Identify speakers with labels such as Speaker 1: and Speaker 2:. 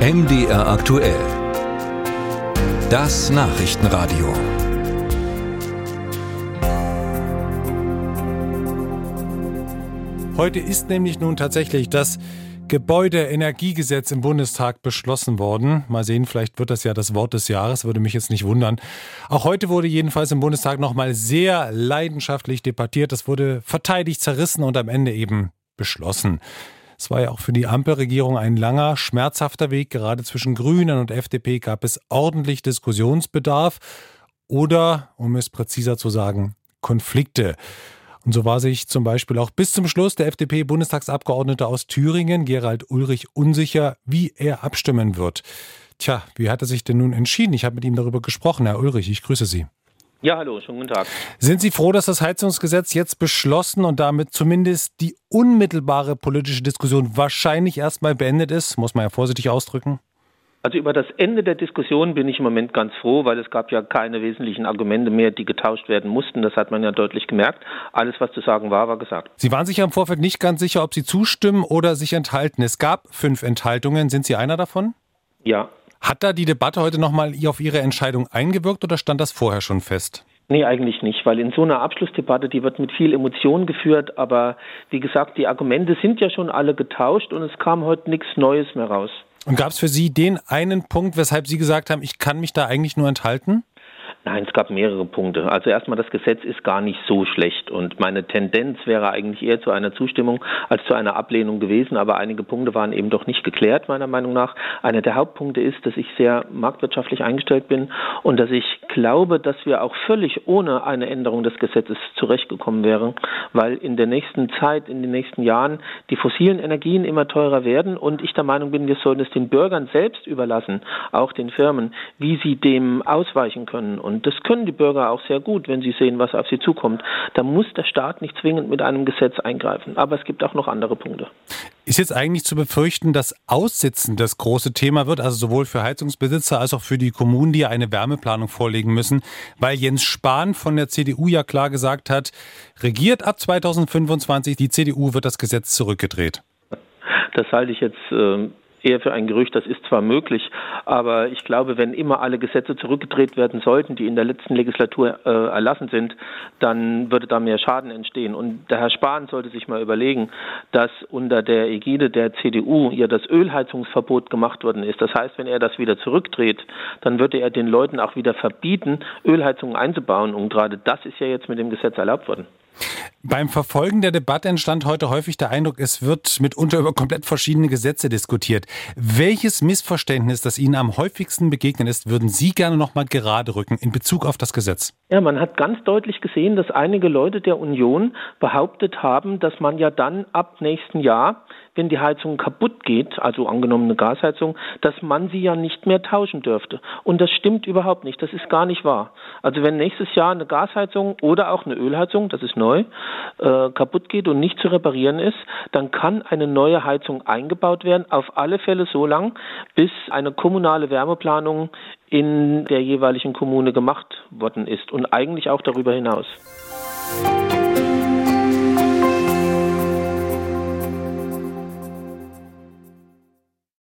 Speaker 1: MDR aktuell. Das Nachrichtenradio.
Speaker 2: Heute ist nämlich nun tatsächlich das Gebäudeenergiegesetz im Bundestag beschlossen worden. Mal sehen, vielleicht wird das ja das Wort des Jahres, würde mich jetzt nicht wundern. Auch heute wurde jedenfalls im Bundestag nochmal sehr leidenschaftlich debattiert. Das wurde verteidigt, zerrissen und am Ende eben beschlossen. Es war ja auch für die Ampelregierung ein langer, schmerzhafter Weg. Gerade zwischen Grünen und FDP gab es ordentlich Diskussionsbedarf oder, um es präziser zu sagen, Konflikte. Und so war sich zum Beispiel auch bis zum Schluss der FDP-Bundestagsabgeordnete aus Thüringen, Gerald Ulrich, unsicher, wie er abstimmen wird. Tja, wie hat er sich denn nun entschieden? Ich habe mit ihm darüber gesprochen. Herr Ulrich, ich grüße Sie.
Speaker 3: Ja, hallo, schönen guten Tag.
Speaker 2: Sind Sie froh, dass das Heizungsgesetz jetzt beschlossen und damit zumindest die unmittelbare politische Diskussion wahrscheinlich erstmal beendet ist? Muss man ja vorsichtig ausdrücken.
Speaker 3: Also über das Ende der Diskussion bin ich im Moment ganz froh, weil es gab ja keine wesentlichen Argumente mehr, die getauscht werden mussten. Das hat man ja deutlich gemerkt. Alles, was zu sagen war, war gesagt.
Speaker 2: Sie waren sich ja im Vorfeld nicht ganz sicher, ob Sie zustimmen oder sich enthalten. Es gab fünf Enthaltungen. Sind Sie einer davon?
Speaker 3: Ja.
Speaker 2: Hat da die Debatte heute nochmal auf Ihre Entscheidung eingewirkt oder stand das vorher schon fest?
Speaker 3: Nee, eigentlich nicht, weil in so einer Abschlussdebatte, die wird mit viel Emotion geführt, aber wie gesagt, die Argumente sind ja schon alle getauscht und es kam heute nichts Neues mehr raus.
Speaker 2: Und gab es für Sie den einen Punkt, weshalb Sie gesagt haben, ich kann mich da eigentlich nur enthalten?
Speaker 3: Nein, es gab mehrere Punkte. Also erstmal, das Gesetz ist gar nicht so schlecht und meine Tendenz wäre eigentlich eher zu einer Zustimmung als zu einer Ablehnung gewesen, aber einige Punkte waren eben doch nicht geklärt, meiner Meinung nach. Einer der Hauptpunkte ist, dass ich sehr marktwirtschaftlich eingestellt bin und dass ich glaube, dass wir auch völlig ohne eine Änderung des Gesetzes zurechtgekommen wären, weil in der nächsten Zeit, in den nächsten Jahren die fossilen Energien immer teurer werden und ich der Meinung bin, wir sollten es den Bürgern selbst überlassen, auch den Firmen, wie sie dem ausweichen können. Und das können die Bürger auch sehr gut, wenn sie sehen, was auf sie zukommt. Da muss der Staat nicht zwingend mit einem Gesetz eingreifen. Aber es gibt auch noch andere Punkte.
Speaker 2: Ist jetzt eigentlich zu befürchten, dass Aussitzen das große Thema wird, also sowohl für Heizungsbesitzer als auch für die Kommunen, die ja eine Wärmeplanung vorlegen müssen, weil Jens Spahn von der CDU ja klar gesagt hat, regiert ab 2025, die CDU wird das Gesetz zurückgedreht.
Speaker 3: Das halte ich jetzt äh, eher für ein Gerücht, das ist zwar möglich, aber ich glaube, wenn immer alle Gesetze zurückgedreht werden sollten, die in der letzten Legislatur äh, erlassen sind, dann würde da mehr Schaden entstehen. Und der Herr Spahn sollte sich mal überlegen, dass unter der Ägide der CDU ja das Ölheizungsverbot gemacht worden ist. Das heißt, wenn er das wieder zurückdreht, dann würde er den Leuten auch wieder verbieten, Ölheizungen einzubauen. Und gerade das ist ja jetzt mit dem Gesetz erlaubt worden.
Speaker 2: Beim Verfolgen der Debatte entstand heute häufig der Eindruck, es wird mitunter über komplett verschiedene Gesetze diskutiert. Welches Missverständnis, das Ihnen am häufigsten begegnet ist, würden Sie gerne noch mal gerade rücken in Bezug auf das Gesetz?
Speaker 3: Ja, man hat ganz deutlich gesehen, dass einige Leute der Union behauptet haben, dass man ja dann ab nächsten Jahr wenn die Heizung kaputt geht, also angenommen eine Gasheizung, dass man sie ja nicht mehr tauschen dürfte. Und das stimmt überhaupt nicht. Das ist gar nicht wahr. Also wenn nächstes Jahr eine Gasheizung oder auch eine Ölheizung, das ist neu, äh, kaputt geht und nicht zu reparieren ist, dann kann eine neue Heizung eingebaut werden. Auf alle Fälle so lang, bis eine kommunale Wärmeplanung in der jeweiligen Kommune gemacht worden ist und eigentlich auch darüber hinaus.